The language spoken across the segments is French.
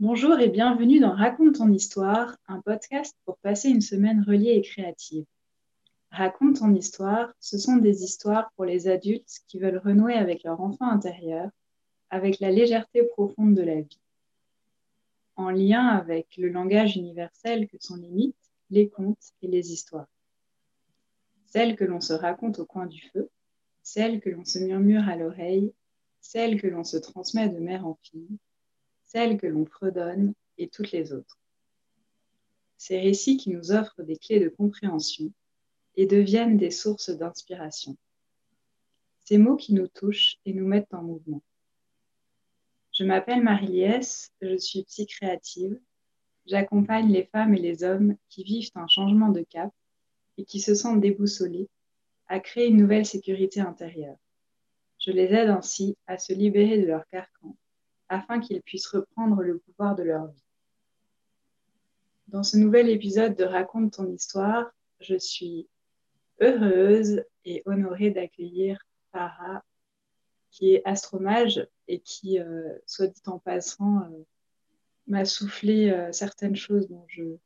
Bonjour et bienvenue dans Raconte ton histoire, un podcast pour passer une semaine reliée et créative. Raconte ton histoire, ce sont des histoires pour les adultes qui veulent renouer avec leur enfant intérieur, avec la légèreté profonde de la vie. En lien avec le langage universel que sont les mythes, les contes et les histoires. Celles que l'on se raconte au coin du feu, celles que l'on se murmure à l'oreille, celles que l'on se transmet de mère en fille, celles que l'on fredonne et toutes les autres. Ces récits qui nous offrent des clés de compréhension et deviennent des sources d'inspiration. Ces mots qui nous touchent et nous mettent en mouvement. Je m'appelle Marie-Liesse, je suis psy-créative. J'accompagne les femmes et les hommes qui vivent un changement de cap et qui se sentent déboussolés à créer une nouvelle sécurité intérieure. Je les aide ainsi à se libérer de leur carcan afin qu'ils puissent reprendre le pouvoir de leur vie. Dans ce nouvel épisode de Raconte ton histoire, je suis heureuse et honorée d'accueillir Farah, qui est astromage et qui, euh, soit dit en passant, euh, m'a soufflé euh, certaines choses dont je,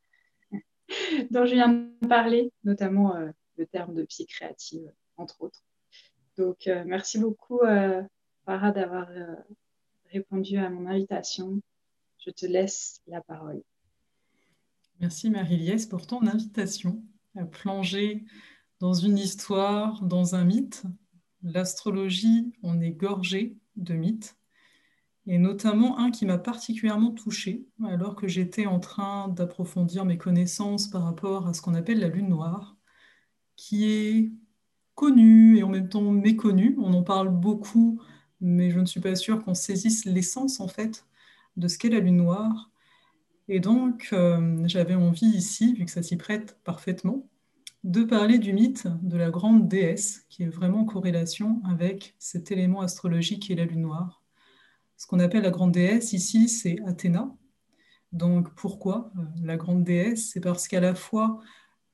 dont je viens de parler, notamment le terme de psy créative, entre autres. Donc, merci beaucoup, Farah, d'avoir répondu à mon invitation. Je te laisse la parole. Merci Marie-Liesse pour ton invitation à plonger dans une histoire, dans un mythe. L'astrologie, on est gorgé de mythes, et notamment un qui m'a particulièrement touchée alors que j'étais en train d'approfondir mes connaissances par rapport à ce qu'on appelle la lune noire, qui est connue et en même temps méconnue. On en parle beaucoup, mais je ne suis pas sûre qu'on saisisse l'essence en fait de ce qu'est la lune noire. Et donc, euh, j'avais envie ici, vu que ça s'y prête parfaitement, de parler du mythe de la grande déesse, qui est vraiment en corrélation avec cet élément astrologique qui est la lune noire. Ce qu'on appelle la grande déesse ici, c'est Athéna. Donc pourquoi euh, la grande déesse? C'est parce qu'à la fois,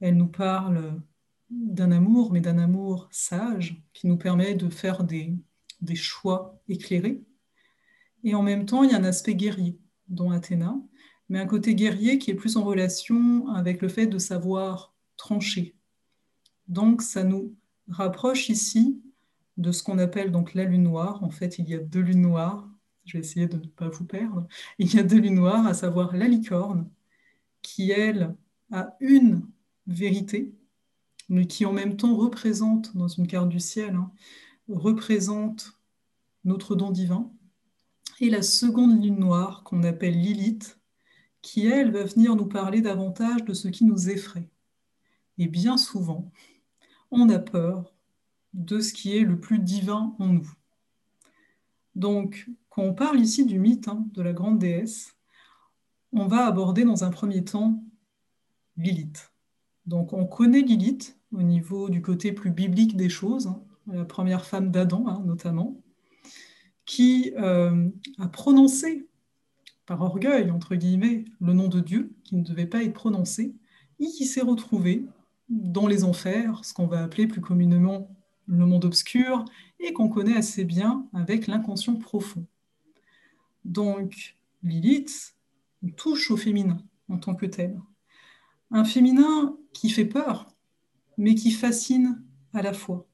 elle nous parle d'un amour, mais d'un amour sage, qui nous permet de faire des, des choix éclairés. Et en même temps, il y a un aspect guerrier, dont Athéna, mais un côté guerrier qui est plus en relation avec le fait de savoir trancher. Donc ça nous rapproche ici de ce qu'on appelle donc la lune noire. En fait, il y a deux lunes noires. Je vais essayer de ne pas vous perdre. Il y a deux lunes noires, à savoir la licorne, qui, elle, a une vérité, mais qui en même temps représente, dans une carte du ciel, hein, représente notre don divin. Et la seconde lune noire, qu'on appelle Lilith, qui, elle, va venir nous parler davantage de ce qui nous effraie. Et bien souvent, on a peur de ce qui est le plus divin en nous. Donc, quand on parle ici du mythe hein, de la grande déesse, on va aborder dans un premier temps Lilith. Donc, on connaît Lilith au niveau du côté plus biblique des choses, hein, la première femme d'Adam hein, notamment, qui euh, a prononcé par orgueil, entre guillemets, le nom de Dieu, qui ne devait pas être prononcé, et qui s'est retrouvée dans les enfers, ce qu'on va appeler plus communément le monde obscur, et qu'on connaît assez bien avec l'inconscient profond. Donc, Lilith touche au féminin en tant que tel. Un féminin qui fait peur, mais qui fascine à la fois.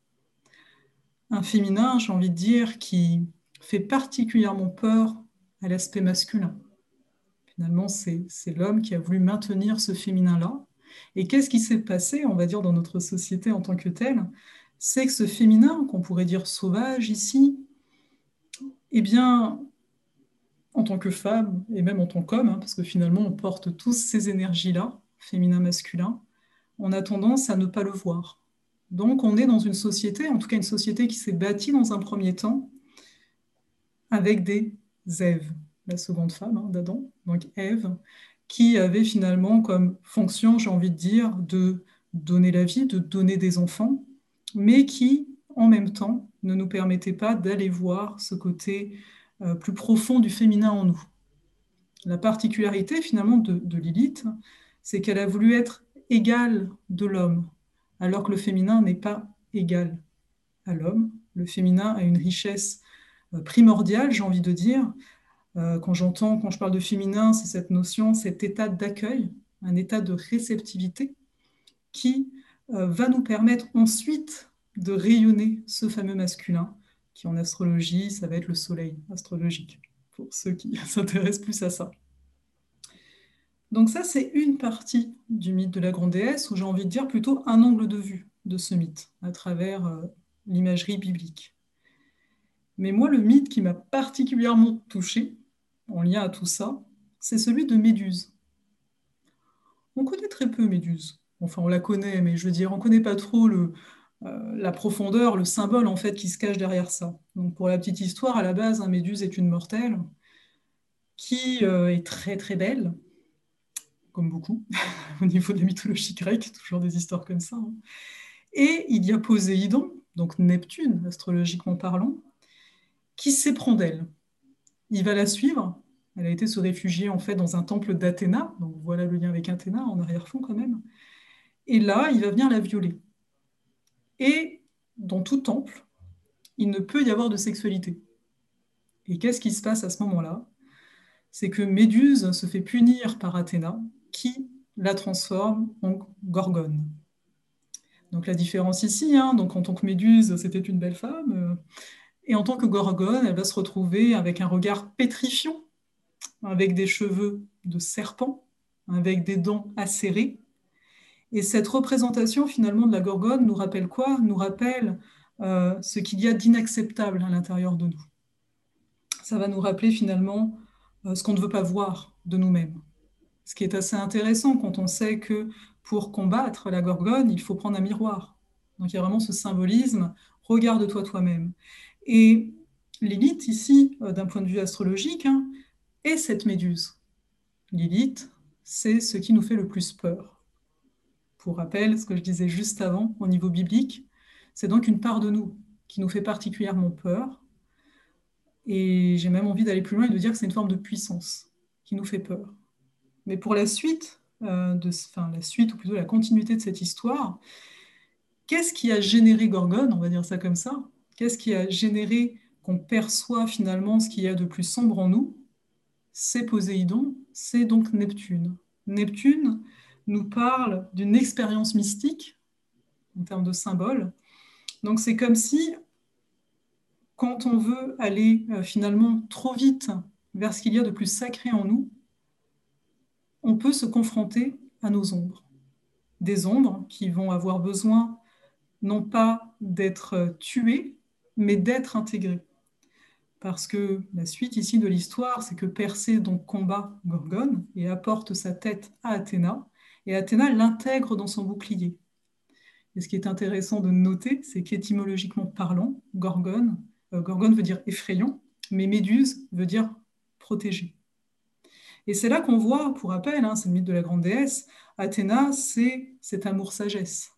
Un féminin, j'ai envie de dire, qui fait particulièrement peur à l'aspect masculin. Finalement, c'est l'homme qui a voulu maintenir ce féminin-là, et qu'est-ce qui s'est passé, on va dire, dans notre société en tant que telle? C'est que ce féminin, qu'on pourrait dire sauvage ici, eh bien, en tant que femme, et même en tant qu'homme, hein, parce que finalement, on porte tous ces énergies-là, féminin-masculin, on a tendance à ne pas le voir. Donc, on est dans une société, en tout cas une société qui s'est bâtie dans un premier temps avec des Èves, la seconde femme hein, d'Adam, donc Ève, qui avait finalement comme fonction, j'ai envie de dire, de donner la vie, de donner des enfants, mais qui, en même temps, ne nous permettait pas d'aller voir ce côté euh, plus profond du féminin en nous. La particularité finalement de Lilith, c'est qu'elle a voulu être égale de l'homme, alors que le féminin n'est pas égal à l'homme. Le féminin a une richesse euh, primordiale, j'ai envie de dire, quand j'entends, quand je parle de féminin, c'est cette notion, cet état d'accueil, un état de réceptivité qui va nous permettre ensuite de rayonner ce fameux masculin qui en astrologie, ça va être le soleil astrologique, pour ceux qui s'intéressent plus à ça. Donc ça, c'est une partie du mythe de la grande déesse, où j'ai envie de dire plutôt un angle de vue de ce mythe, à travers euh, l'imagerie biblique. Mais moi, le mythe qui m'a particulièrement touché, en lien à tout ça, c'est celui de Méduse. On connaît très peu Méduse. Enfin, on la connaît, mais je veux dire, on ne connaît pas trop le, euh, la profondeur, le symbole en fait qui se cache derrière ça. Donc pour la petite histoire, à la base, un Méduse est une mortelle qui euh, est très très belle, comme beaucoup au niveau de la mythologie grecque, toujours des histoires comme ça. Hein. Et il y a Poséidon, donc Neptune, astrologiquement parlant, qui s'éprend d'elle. Il va la suivre. Elle a été se réfugier en fait dans un temple d'Athéna, donc voilà le lien avec Athéna en arrière-fond quand même. Et là, il va venir la violer. Et dans tout temple, il ne peut y avoir de sexualité. Et qu'est-ce qui se passe à ce moment-là? C'est que Méduse se fait punir par Athéna, qui la transforme en gorgone. Donc la différence ici, hein, donc en tant que Méduse, c'était une belle femme, euh, et en tant que gorgone, elle va se retrouver avec un regard pétrifiant, avec des cheveux de serpent, avec des dents acérées, et cette représentation finalement de la Gorgone nous rappelle quoi? Nous rappelle euh, ce qu'il y a d'inacceptable à l'intérieur de nous. Ça va nous rappeler finalement euh, ce qu'on ne veut pas voir de nous-mêmes. Ce qui est assez intéressant quand on sait que pour combattre la Gorgone, il faut prendre un miroir. Donc il y a vraiment ce symbolisme, regarde-toi toi-même. Et Lilith, ici, euh, d'un point de vue astrologique, hein, est cette méduse. Lilith, c'est ce qui nous fait le plus peur pour rappel, ce que je disais juste avant au niveau biblique, c'est donc une part de nous qui nous fait particulièrement peur. Et j'ai même envie d'aller plus loin et de dire que c'est une forme de puissance qui nous fait peur. Mais pour la suite, euh, la suite ou plutôt la continuité de cette histoire, qu'est-ce qui a généré Gorgone, on va dire ça comme ça? Qu'est-ce qui a généré qu'on perçoit finalement ce qu'il y a de plus sombre en nous? C'est Poséidon, c'est donc Neptune. Neptune, nous parle d'une expérience mystique en termes de symbole. Donc c'est comme si, quand on veut aller euh, finalement trop vite vers ce qu'il y a de plus sacré en nous, on peut se confronter à nos ombres. Des ombres qui vont avoir besoin non pas d'être tuées, mais d'être intégrées. Parce que la suite ici de l'histoire, c'est que Persée combat Gorgone et apporte sa tête à Athéna, et Athéna l'intègre dans son bouclier. Et ce qui est intéressant de noter, c'est qu'étymologiquement parlant, gorgone, euh, gorgone veut dire effrayant, mais méduse veut dire protégé. Et c'est là qu'on voit, pour rappel, hein, c'est le mythe de la grande déesse, Athéna, c'est cet amour-sagesse.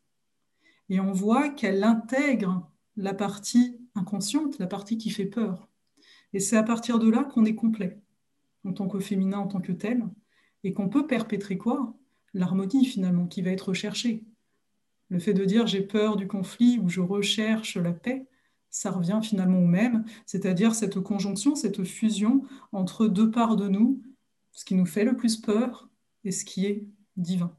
Et on voit qu'elle intègre la partie inconsciente, la partie qui fait peur. Et c'est à partir de là qu'on est complet, en tant que féminin, en tant que tel, et qu'on peut perpétrer quoi? L'harmonie finalement qui va être recherchée. Le fait de dire j'ai peur du conflit ou je recherche la paix, ça revient finalement au même, c'est-à-dire cette conjonction, cette fusion entre deux parts de nous, ce qui nous fait le plus peur et ce qui est divin.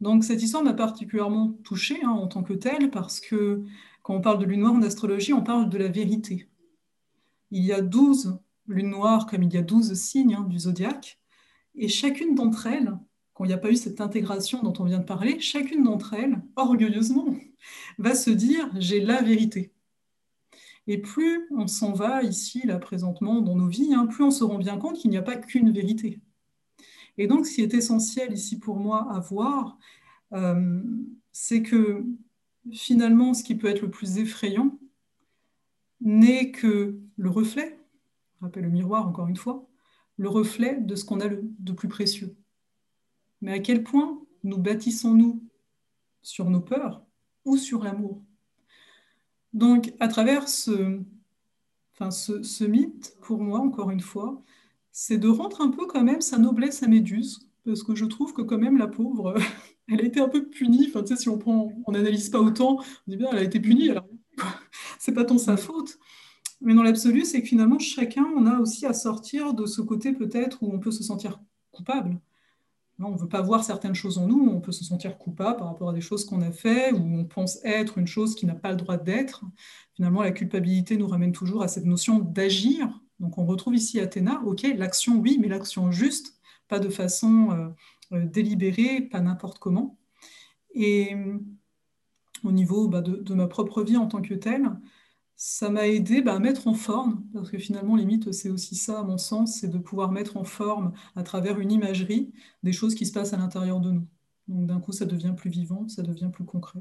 Donc cette histoire m'a particulièrement touchée hein, en tant que telle parce que quand on parle de lune noire en astrologie, on parle de la vérité. Il y a douze lunes noires comme il y a douze signes hein, du zodiaque, et chacune d'entre elles il n'y a pas eu cette intégration dont on vient de parler, chacune d'entre elles, orgueilleusement, va se dire j'ai la vérité. Et plus on s'en va ici, là, présentement, dans nos vies, hein, plus on se rend bien compte qu'il n'y a pas qu'une vérité. Et donc, ce qui est essentiel ici pour moi à voir, euh, c'est que finalement, ce qui peut être le plus effrayant n'est que le reflet, je le miroir encore une fois, le reflet de ce qu'on a de plus précieux mais à quel point nous bâtissons-nous sur nos peurs ou sur l'amour? Donc, à travers ce, enfin, mythe, pour moi, encore une fois, c'est de rendre un peu quand même sa noblesse à Méduse, parce que je trouve que quand même la pauvre, elle a été un peu punie. Enfin, tu sais, si on n'analyse pas autant, on dit bien, elle a été punie, alors c'est pas tant sa faute. Mais dans l'absolu, c'est que finalement, chacun, on a aussi à sortir de ce côté peut-être où on peut se sentir coupable. On ne veut pas voir certaines choses en nous, on peut se sentir coupable par rapport à des choses qu'on a fait, ou on pense être une chose qui n'a pas le droit d'être. Finalement, la culpabilité nous ramène toujours à cette notion d'agir. Donc on retrouve ici Athéna, ok, l'action oui, mais l'action juste, pas de façon euh, euh, délibérée, pas n'importe comment. Et au niveau bah, de, ma propre vie en tant que telle, ça m'a aidé bah, à mettre en forme, parce que finalement, limite, c'est aussi ça, à mon sens, c'est de pouvoir mettre en forme, à travers une imagerie, des choses qui se passent à l'intérieur de nous. Donc d'un coup, ça devient plus vivant, ça devient plus concret.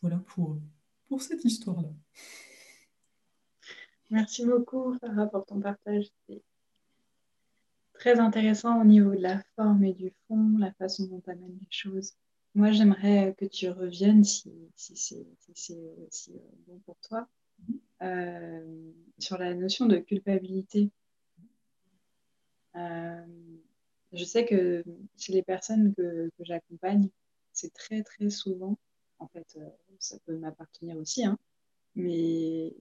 Voilà pour, pour cette histoire-là. Merci beaucoup, Farah, pour ton partage. C'est très intéressant au niveau de la forme et du fond, la façon dont tu amènes les choses. Moi, j'aimerais que tu reviennes, si, c'est euh, bon pour toi, euh, sur la notion de culpabilité. Euh, je sais que chez les personnes que, j'accompagne, c'est très très souvent, en fait, ça peut m'appartenir aussi, hein, mais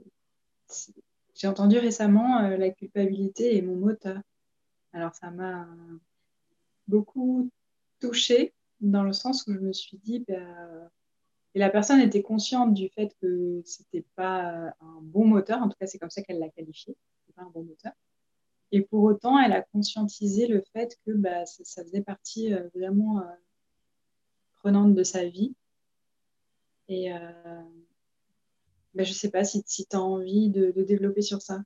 j'ai entendu récemment la culpabilité et mon moteur. Alors ça m'a beaucoup touchée dans le sens où je me suis dit, bah, et la personne était consciente du fait que c'était pas un bon moteur, en tout cas c'est comme ça qu'elle l'a qualifié, pas un bon moteur. Et pour autant, elle a conscientisé le fait que bah, ça, faisait partie euh, vraiment euh, prenante de sa vie. Et euh, bah, je ne sais pas si, si tu as envie de développer sur ça.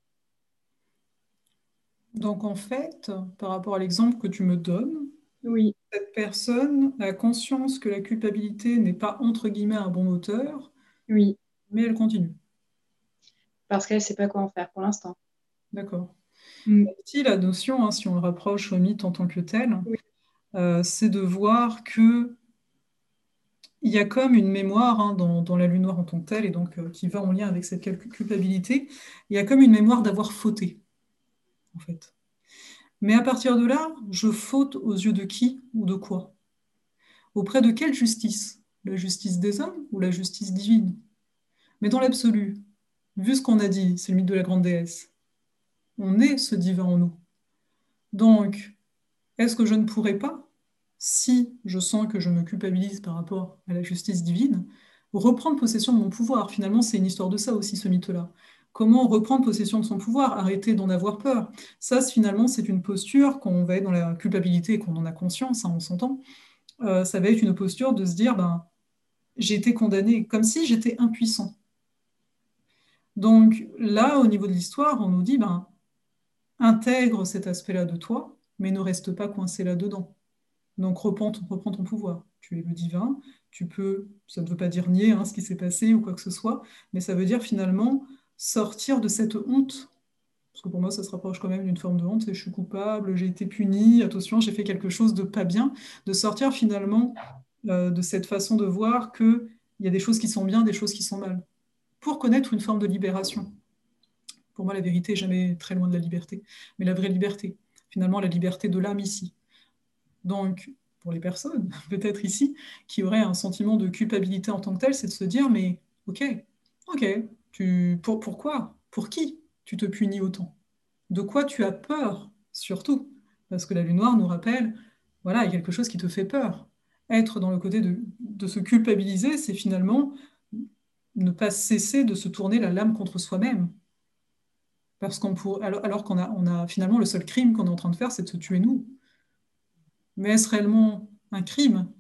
Donc en fait, par rapport à l'exemple que tu me donnes, oui. Cette personne a conscience que la culpabilité n'est pas entre guillemets un bon moteur. Oui. Mais elle continue. Parce qu'elle ne sait pas quoi en faire pour l'instant. D'accord. Mm. Si la notion, hein, si on le rapproche au mythe en tant que tel, euh, c'est de voir que il y a comme une mémoire hein, dans, la lune noire en tant que telle, et donc euh, qui va en lien avec cette culpabilité, il y a comme une mémoire d'avoir fauté, en fait. Mais à partir de là, je faute aux yeux de qui ou de quoi? Auprès de quelle justice? La justice des hommes ou la justice divine? Mais dans l'absolu, vu ce qu'on a dit, c'est le mythe de la grande déesse, on est ce divin en nous. Donc, est-ce que je ne pourrais pas, si je sens que je me culpabilise par rapport à la justice divine, reprendre possession de mon pouvoir? Finalement, c'est une histoire de ça aussi, ce mythe-là. Comment reprendre possession de son pouvoir, arrêter d'en avoir peur Ça, finalement, c'est une posture, quand on va être dans la culpabilité et qu'on en a conscience, hein, on s'entend, euh, ça va être une posture de se dire, ben, j'ai été condamné, comme si j'étais impuissant. Donc là, au niveau de l'histoire, on nous dit, ben, intègre cet aspect-là de toi, mais ne reste pas coincé là-dedans. Donc reprends ton, reprends ton pouvoir. Tu es le divin, tu peux, ça ne veut pas dire nier hein, ce qui s'est passé ou quoi que ce soit, mais ça veut dire finalement sortir de cette honte. Parce que pour moi, ça se rapproche quand même d'une forme de honte. Je suis coupable, j'ai été puni, attention, j'ai fait quelque chose de pas bien. De sortir finalement euh, de cette façon de voir qu'il y a des choses qui sont bien, des choses qui sont mal. Pour connaître une forme de libération. Pour moi, la vérité est jamais très loin de la liberté. Mais la vraie liberté, finalement, la liberté de l'âme ici. Donc, pour les personnes, peut-être ici, qui auraient un sentiment de culpabilité en tant que tel, c'est de se dire, mais ok, ok, pour, pourquoi? Pour qui tu te punis autant? De quoi tu as peur, surtout? Parce que la lune noire nous rappelle, voilà, il y a quelque chose qui te fait peur. Être dans le côté de, se culpabiliser, c'est finalement ne pas cesser de se tourner la lame contre soi-même. Parce qu'on alors, alors qu'on a, a finalement le seul crime qu'on est en train de faire, c'est de se tuer nous. Mais est-ce réellement un crime?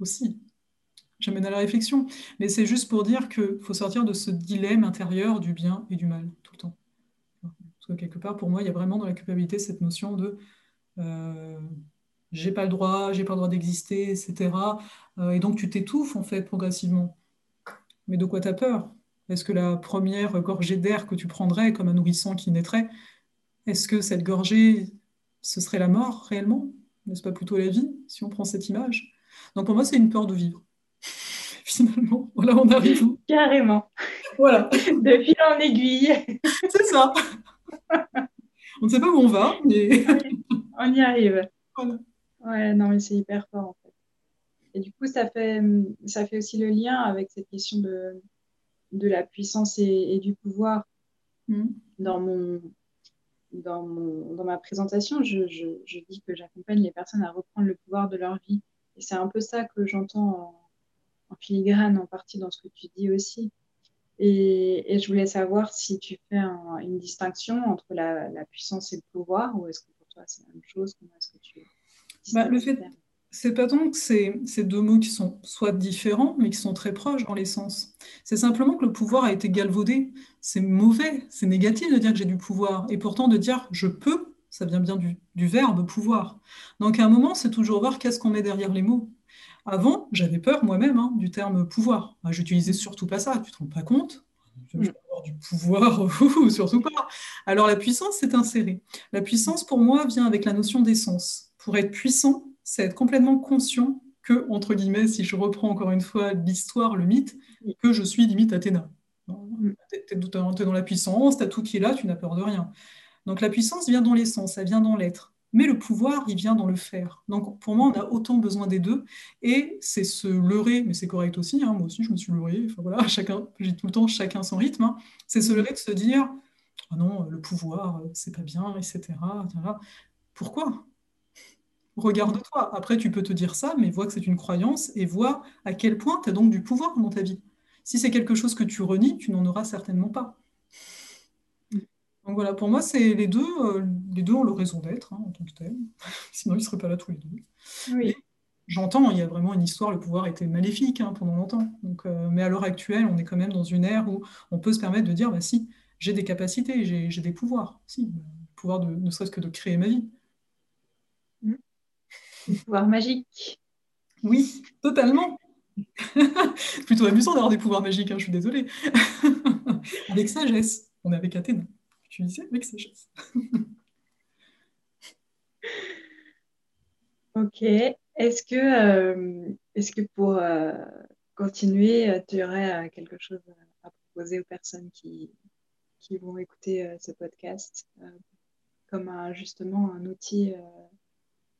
Aussi j'amène à la réflexion. Mais c'est juste pour dire qu'il faut sortir de ce dilemme intérieur du bien et du mal tout le temps. Parce que quelque part, pour moi, il y a vraiment dans la culpabilité cette notion de euh, j'ai pas le droit, j'ai pas le droit d'exister, etc. Euh, et donc tu t'étouffes en fait progressivement. Mais de quoi tu as peur? Est-ce que la première gorgée d'air que tu prendrais comme un nourrisson qui naîtrait, est-ce que cette gorgée, ce serait la mort réellement? N'est-ce pas plutôt la vie, si on prend cette image? Donc pour moi, c'est une peur de vivre. Finalement. Voilà, on arrive où Carrément. Voilà. De fil en aiguille. C'est ça. On ne sait pas où on va, mais. on y arrive. Ouais, non, mais c'est hyper fort en fait. Et du coup, ça fait, ça fait aussi le lien avec cette question de, de la puissance et, du pouvoir. Mm. Dans, mon, dans, mon, dans ma présentation, je, je, dis que j'accompagne les personnes à reprendre le pouvoir de leur vie. Et c'est un peu ça que j'entends en, filigrane, en partie dans ce que tu dis aussi. Et, et je voulais savoir si tu fais une distinction entre la, la, puissance et le pouvoir, ou est-ce que pour toi c'est la même chose? Comment est-ce que tu bah, le fait, c'est pas tant que c'est ces deux mots qui sont soit différents, mais qui sont très proches dans les sens. C'est simplement que le pouvoir a été galvaudé. C'est mauvais, c'est négatif de dire que j'ai du pouvoir. Et pourtant, de dire je peux, ça vient bien du, verbe pouvoir. Donc à un moment, c'est toujours voir qu'est-ce qu'on met derrière les mots. Avant, j'avais peur moi-même hein, du terme pouvoir. J'utilisais surtout pas ça, tu te rends pas compte? Je mm. avoir du pouvoir, surtout pas. Alors la puissance, c'est inséré. La puissance, pour moi, vient avec la notion d'essence. Pour être puissant, c'est être complètement conscient que, entre guillemets, si je reprends encore une fois l'histoire, le mythe, que je suis limite Athéna. Tu es, dans la puissance, tu as tout qui est là, tu n'as peur de rien. Donc la puissance vient dans l'essence, elle vient dans l'être. Mais le pouvoir, il vient dans le faire. Donc pour moi, on a autant besoin des deux. Et c'est se leurrer, mais c'est correct aussi, hein, moi aussi je me suis leurré, enfin voilà, chacun, j'ai tout le temps chacun son rythme. Hein. C'est se leurrer de se dire, oh non, le pouvoir, c'est pas bien, etc. Pourquoi? Regarde-toi. Après, tu peux te dire ça, mais vois que c'est une croyance et vois à quel point tu as donc du pouvoir dans ta vie. Si c'est quelque chose que tu renies, tu n'en auras certainement pas. Donc voilà, pour moi, c'est les deux, euh, les deux ont leur raison d'être hein, en tant que tel. Sinon, ils ne seraient pas là tous les deux. J'entends, il y a vraiment une histoire, le pouvoir était maléfique hein, pendant longtemps. Donc, euh, mais à l'heure actuelle, on est quand même dans une ère où on peut se permettre de dire, bah si, j'ai des capacités, j'ai des pouvoirs. Si, le pouvoir de, ne serait-ce que de créer ma vie. pouvoir magique. Oui, totalement. Plutôt amusant d'avoir des pouvoirs magiques, hein, je suis désolée. avec sagesse. On est avec Athéna. Tu disais avec sagesse. ok. Est-ce que, euh, est que pour euh, continuer, tu aurais euh, quelque chose à proposer aux personnes qui, qui vont écouter ce podcast comme justement un outil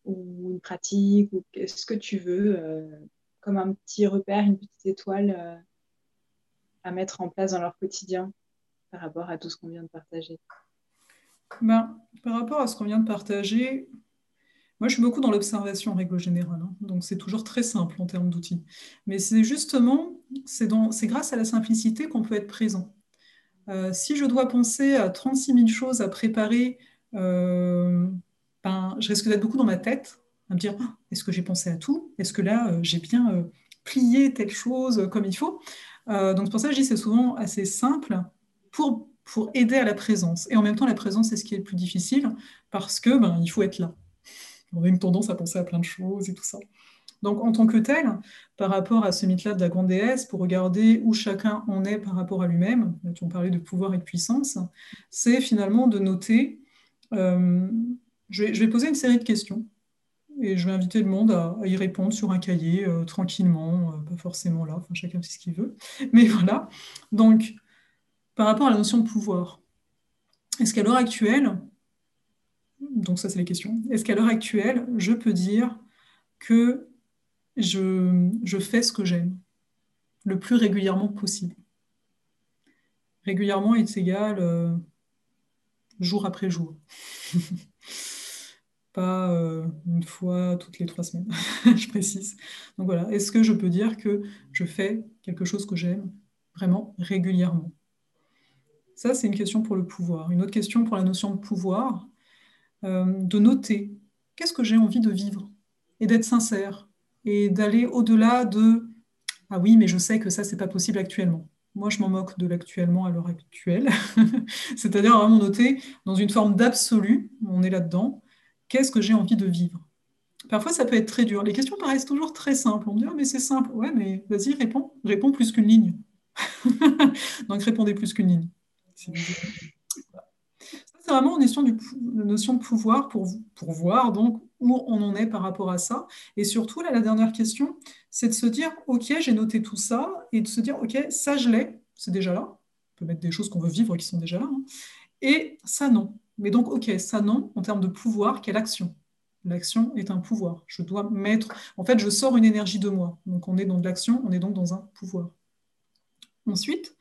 ou une pratique ou ce que tu veux, euh, comme un petit repère, une petite étoile euh, à mettre en place dans leur quotidien? Par rapport à tout ce qu'on vient de partager? Ben, Par rapport à ce qu'on vient de partager, moi je suis beaucoup dans l'observation en règle générale, hein. donc c'est toujours très simple en termes d'outils. Mais c'est justement, c'est grâce à la simplicité qu'on peut être présent. Euh, si je dois penser à 36 000 choses à préparer, ben, je risque d'être beaucoup dans ma tête, à me dire ah, est-ce que j'ai pensé à tout? Est-ce que là, euh, j'ai bien euh, plié telle chose comme il faut? Euh, Donc, pour ça je dis c'est souvent assez simple pour, pour aider à la présence. Et en même temps, la présence, c'est ce qui est le plus difficile parce que ben, il faut être là. On a une tendance à penser à plein de choses et tout ça. Donc, en tant que tel, par rapport à ce mythe-là de la grande déesse, pour regarder où chacun en est par rapport à lui-même, là, tu parlais de pouvoir et de puissance, c'est finalement de noter je vais, poser une série de questions et je vais inviter le monde à, y répondre sur un cahier euh, tranquillement, euh, pas forcément là, chacun fait ce qu'il veut. Mais voilà. Donc, par rapport à la notion de pouvoir, est-ce qu'à l'heure actuelle, donc ça c'est les questions, est-ce qu'à l'heure actuelle, je peux dire que je, fais ce que j'aime le plus régulièrement possible? Régulièrement est égal euh, jour après jour. pas euh, une fois toutes les trois semaines, je précise. Donc voilà, est-ce que je peux dire que je fais quelque chose que j'aime vraiment régulièrement? Ça, c'est une question pour le pouvoir. Une autre question pour la notion de pouvoir, euh, de noter qu'est-ce que j'ai envie de vivre et d'être sincère et d'aller au-delà de ah oui, mais je sais que ça, c'est pas possible actuellement. Moi, je m'en moque de l'actuellement à l'heure actuelle. C'est-à-dire vraiment noter dans une forme d'absolu, on est là-dedans, Qu'est-ce que j'ai envie de vivre Parfois, ça peut être très dur. Les questions paraissent toujours très simples. On me dit, ah, mais c'est simple. Ouais, mais vas-y, réponds. Réponds plus qu'une ligne. Donc, répondez plus qu'une ligne. C'est vraiment une notion, notion de pouvoir pour, pour voir donc où on en est par rapport à ça. Et surtout, la dernière question, c'est de se dire, OK, j'ai noté tout ça, et de se dire, OK, ça, je l'ai, c'est déjà là. On peut mettre des choses qu'on veut vivre qui sont déjà là. Hein. Et ça, non. Mais donc, ok, ça non, en termes de pouvoir, quelle action? L'action est un pouvoir. Je dois mettre. En fait, je sors une énergie de moi. Donc, on est dans de l'action, on est donc dans un pouvoir. Ensuite,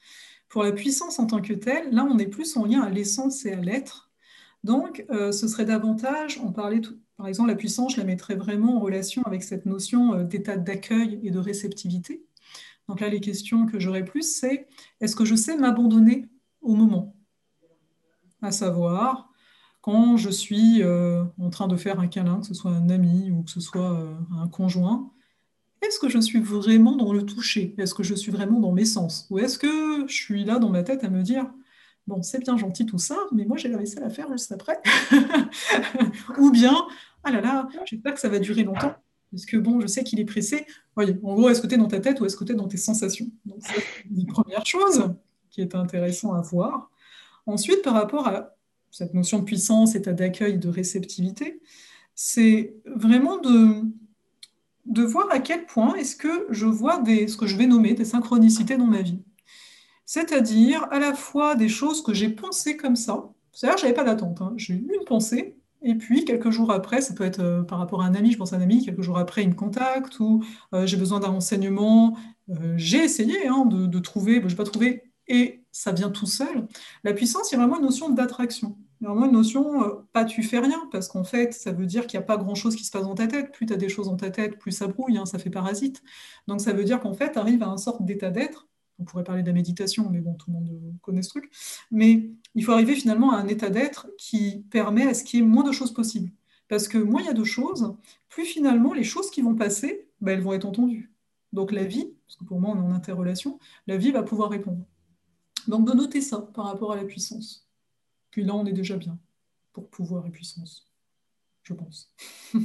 Pour la puissance en tant que telle, là, on est plus en lien à l'essence et à l'être. Donc, euh, ce serait davantage, on parlait, par exemple, la puissance, je la mettrais vraiment en relation avec cette notion euh, d'état d'accueil et de réceptivité. Donc là, les questions que j'aurais plus, c'est est-ce que je sais m'abandonner au moment? À savoir, quand je suis euh, en train de faire un câlin, que ce soit un ami ou que ce soit un conjoint, est-ce que je suis vraiment dans le toucher? Est-ce que je suis vraiment dans mes sens? Ou est-ce que je suis là dans ma tête à me dire, bon, c'est bien gentil tout ça, mais moi j'ai la vaisselle à faire juste après Ou bien, ah là là, j'espère que ça va durer longtemps, parce que bon, je sais qu'il est pressé. Voyez, en gros, est-ce que tu es dans ta tête ou est-ce que tu es dans tes sensations? Donc, c'est une première chose qui est intéressant à voir. Ensuite, par rapport à cette notion de puissance, état d'accueil, de réceptivité, c'est vraiment de de voir à quel point est-ce que je vois des, ce que je vais nommer des synchronicités dans ma vie. C'est-à-dire à la fois des choses que j'ai pensées comme ça, c'est-à-dire je n'avais pas d'attente, hein. j'ai eu une pensée, et puis quelques jours après, ça peut être euh, par rapport à un ami, je pense à un ami, quelques jours après il me contacte, ou euh, j'ai besoin d'un renseignement, euh, j'ai essayé hein, de, trouver, je n'ai pas trouvé, et ça vient tout seul. La puissance, il y a vraiment une notion d'attraction vraiment une notion, euh, pas tu fais rien, parce qu'en fait, ça veut dire qu'il n'y a pas grand-chose qui se passe dans ta tête. Plus tu as des choses dans ta tête, plus ça brouille, hein, ça fait parasite. Donc ça veut dire qu'en fait, tu arrives à un sorte d'état d'être. On pourrait parler de la méditation, mais bon, tout le monde connaît ce truc. Mais il faut arriver finalement à un état d'être qui permet à ce qu'il y ait moins de choses possibles. Parce que moins il y a de choses, plus finalement les choses qui vont passer, bah, elles vont être entendues. Donc la vie, parce que pour moi on est en interrelation, la vie va pouvoir répondre. Donc de noter ça par rapport à la puissance. Puis là, on est déjà bien pour pouvoir et puissance, je pense.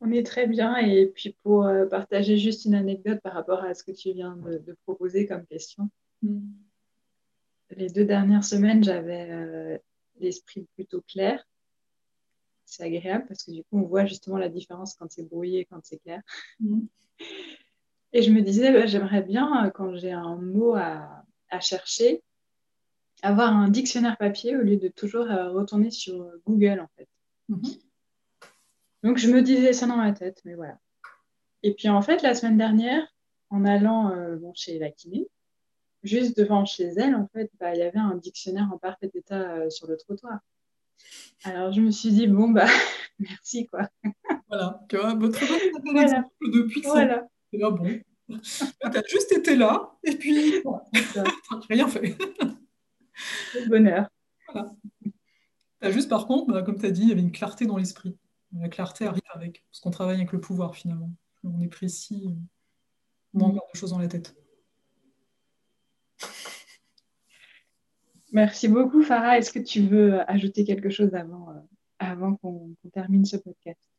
on est très bien. Et puis pour euh, partager juste une anecdote par rapport à ce que tu viens de, proposer comme question. Mm. Les deux dernières semaines, j'avais euh, l'esprit plutôt clair. C'est agréable parce que du coup, on voit justement la différence quand c'est brouillé et quand c'est clair. Mm. Et je me disais, bah, j'aimerais bien, euh, quand j'ai un mot à chercher, avoir un dictionnaire papier au lieu de toujours euh, retourner sur euh, Google, en fait. Mhm. Donc, je me disais ça dans ma tête, mais voilà. Et puis, en fait, la semaine dernière, en allant euh, chez la kiné, juste devant chez elle, en fait, bah, il y avait un dictionnaire en parfait état sur le trottoir. Alors, je me suis dit, bon, bah, merci, quoi. Voilà, tu vois, votre voilà. depuis voilà. là, bon. tu as juste été là, et puis, bon, rien fait. Le bonheur. Voilà. As juste par contre, bah, comme tu as dit, il y avait une clarté dans l'esprit. La clarté arrive avec, parce qu'on travaille avec le pouvoir finalement. On est précis, moins mm. de choses dans la tête. Merci beaucoup, Farah. Est-ce que tu veux ajouter quelque chose avant, euh, avant qu'on termine ce podcast?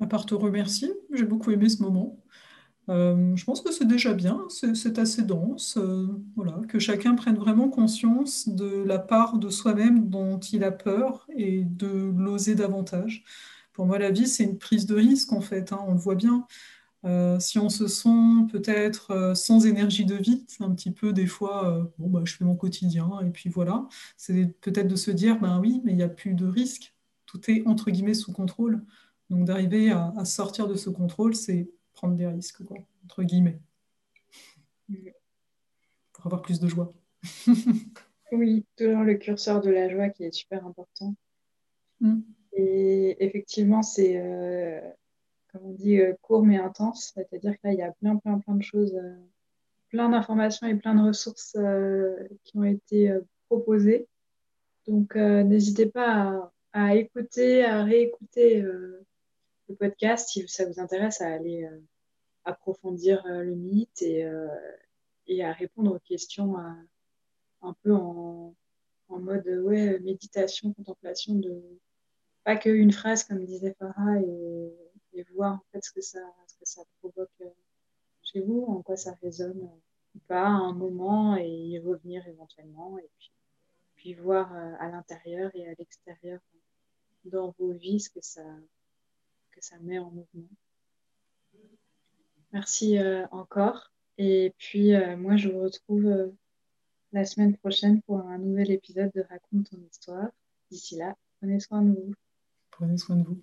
À part te remercier, j'ai beaucoup aimé ce moment. Euh, je pense que c'est déjà bien, c'est assez dense, euh, voilà, que chacun prenne vraiment conscience de la part de soi-même dont il a peur et de l'oser davantage. Pour moi, la vie, c'est une prise de risque, en fait, hein, on le voit bien. Euh, si on se sent peut-être sans énergie de vie, un petit peu des fois, bon, bah, je fais mon quotidien, et puis voilà. C'est peut-être de se dire, ben oui, mais il n'y a plus de risque, tout est entre guillemets sous contrôle. Donc d'arriver à sortir de ce contrôle, c'est prendre des risques, quoi, entre guillemets, pour avoir plus de joie. oui, toujours le curseur de la joie qui est super important. Mm. Et effectivement, c'est, euh, comme on dit, euh, court mais intense, c'est-à-dire que là, il y a plein, plein, plein de choses, euh, plein d'informations et plein de ressources qui ont été proposées. Donc, n'hésitez pas à, écouter, à réécouter le podcast si ça vous intéresse à aller euh, approfondir euh, le mythe et, euh, et, à répondre aux questions un peu en, en mode ouais, méditation, contemplation de pas qu'une phrase comme disait Farah et, et, voir en fait ce que ça, ce que ça provoque chez vous, en quoi ça résonne ou pas à un moment et y revenir éventuellement et puis, puis voir à l'intérieur et à l'extérieur dans vos vies ce que ça, ça met en mouvement. Merci euh, encore. Et puis, euh, moi, je vous retrouve euh, la semaine prochaine pour un nouvel épisode de Raconte ton histoire. D'ici là, prenez soin de vous. Prenez soin de vous.